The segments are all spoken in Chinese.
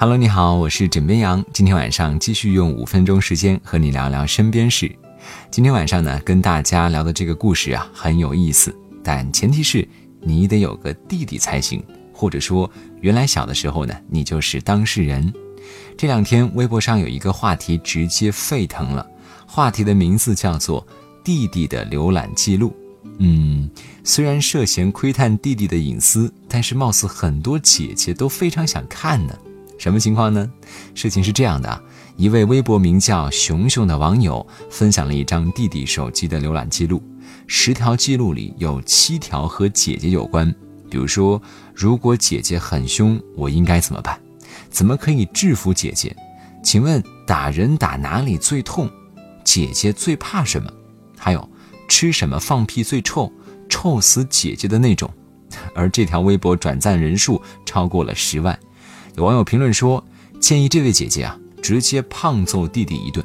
Hello，你好，我是枕边羊。今天晚上继续用五分钟时间和你聊聊身边事。今天晚上呢，跟大家聊的这个故事啊很有意思，但前提是你得有个弟弟才行，或者说原来小的时候呢，你就是当事人。这两天微博上有一个话题直接沸腾了，话题的名字叫做“弟弟的浏览记录”。嗯，虽然涉嫌窥探弟弟的隐私，但是貌似很多姐姐都非常想看呢。什么情况呢？事情是这样的啊，一位微博名叫熊熊的网友分享了一张弟弟手机的浏览记录，十条记录里有七条和姐姐有关。比如说，如果姐姐很凶，我应该怎么办？怎么可以制服姐姐？请问打人打哪里最痛？姐姐最怕什么？还有吃什么放屁最臭？臭死姐姐的那种。而这条微博转赞人数超过了十万。有网友评论说：“建议这位姐姐啊，直接胖揍弟弟一顿。”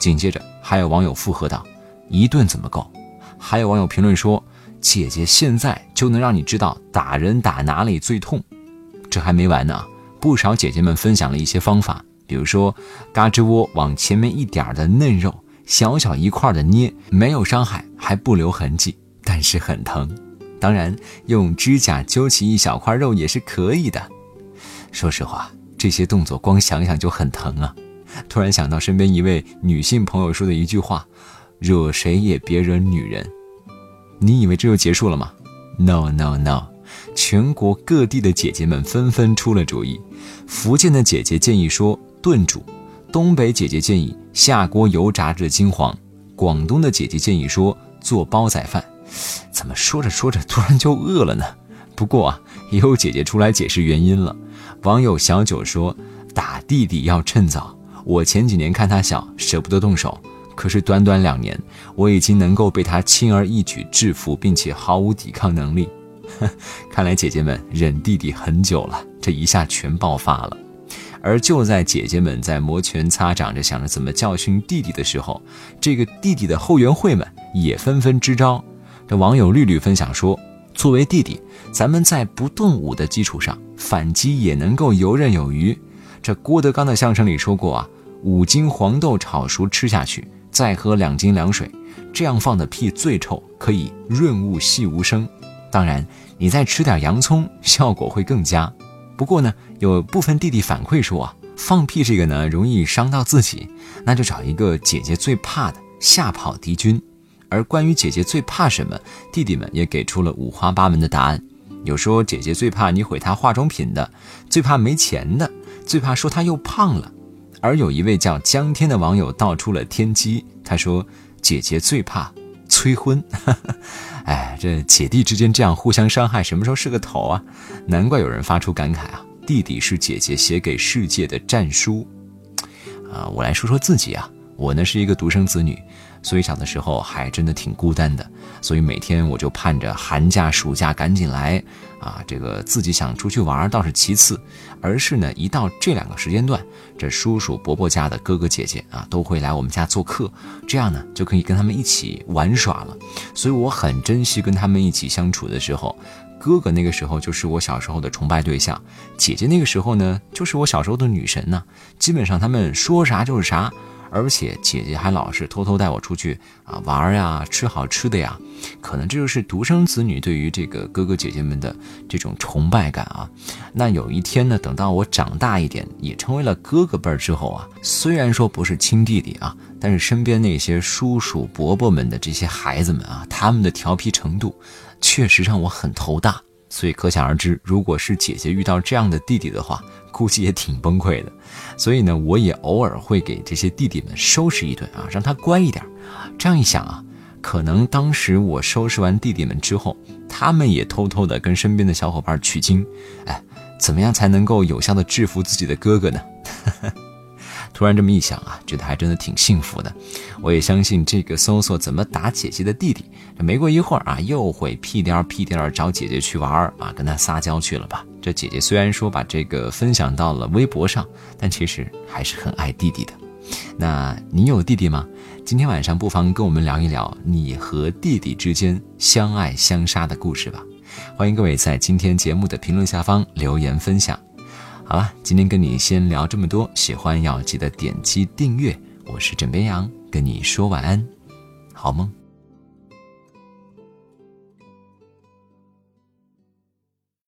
紧接着还有网友附和道：“一顿怎么够？”还有网友评论说：“姐姐现在就能让你知道打人打哪里最痛。”这还没完呢，不少姐姐们分享了一些方法，比如说嘎吱窝往前面一点的嫩肉，小小一块的捏，没有伤害，还不留痕迹，但是很疼。当然，用指甲揪起一小块肉也是可以的。说实话，这些动作光想想就很疼啊！突然想到身边一位女性朋友说的一句话：“惹谁也别惹女人。”你以为这就结束了吗？No No No！全国各地的姐姐们纷纷出了主意。福建的姐姐建议说炖煮，东北姐姐建议下锅油炸至金黄，广东的姐姐建议说做煲仔饭。怎么说着说着突然就饿了呢？不过啊，也有姐姐出来解释原因了。网友小九说：“打弟弟要趁早。我前几年看他小，舍不得动手，可是短短两年，我已经能够被他轻而易举制服，并且毫无抵抗能力。看来姐姐们忍弟弟很久了，这一下全爆发了。而就在姐姐们在摩拳擦掌着想着怎么教训弟弟的时候，这个弟弟的后援会们也纷纷支招。这网友绿绿分享说。”作为弟弟，咱们在不动武的基础上反击也能够游刃有余。这郭德纲的相声里说过啊，五斤黄豆炒熟吃下去，再喝两斤凉水，这样放的屁最臭，可以润物细无声。当然，你再吃点洋葱，效果会更佳。不过呢，有部分弟弟反馈说啊，放屁这个呢容易伤到自己，那就找一个姐姐最怕的，吓跑敌军。而关于姐姐最怕什么，弟弟们也给出了五花八门的答案。有说姐姐最怕你毁她化妆品的，最怕没钱的，最怕说她又胖了。而有一位叫江天的网友道出了天机，他说姐姐最怕催婚。哎，这姐弟之间这样互相伤害，什么时候是个头啊？难怪有人发出感慨啊，弟弟是姐姐写给世界的战书。啊，我来说说自己啊，我呢是一个独生子女。所以小的时候还真的挺孤单的，所以每天我就盼着寒假、暑假赶紧来啊！这个自己想出去玩倒是其次，而是呢，一到这两个时间段，这叔叔伯伯家的哥哥姐姐啊都会来我们家做客，这样呢就可以跟他们一起玩耍了。所以我很珍惜跟他们一起相处的时候。哥哥那个时候就是我小时候的崇拜对象，姐姐那个时候呢就是我小时候的女神呢。基本上他们说啥就是啥。而且姐姐还老是偷偷带我出去啊玩呀，吃好吃的呀，可能这就是独生子女对于这个哥哥姐姐们的这种崇拜感啊。那有一天呢，等到我长大一点，也成为了哥哥辈儿之后啊，虽然说不是亲弟弟啊，但是身边那些叔叔伯伯们的这些孩子们啊，他们的调皮程度，确实让我很头大。所以可想而知，如果是姐姐遇到这样的弟弟的话，估计也挺崩溃的。所以呢，我也偶尔会给这些弟弟们收拾一顿啊，让他乖一点。这样一想啊，可能当时我收拾完弟弟们之后，他们也偷偷的跟身边的小伙伴取经。哎，怎么样才能够有效的制服自己的哥哥呢？突然这么一想啊，觉得还真的挺幸福的。我也相信这个搜索怎么打姐姐的弟弟，没过一会儿啊，又会屁颠儿屁颠儿找姐姐去玩儿啊，跟他撒娇去了吧？这姐姐虽然说把这个分享到了微博上，但其实还是很爱弟弟的。那你有弟弟吗？今天晚上不妨跟我们聊一聊你和弟弟之间相爱相杀的故事吧。欢迎各位在今天节目的评论下方留言分享。好了，今天跟你先聊这么多，喜欢要记得点击订阅。我是枕边羊，跟你说晚安，好梦。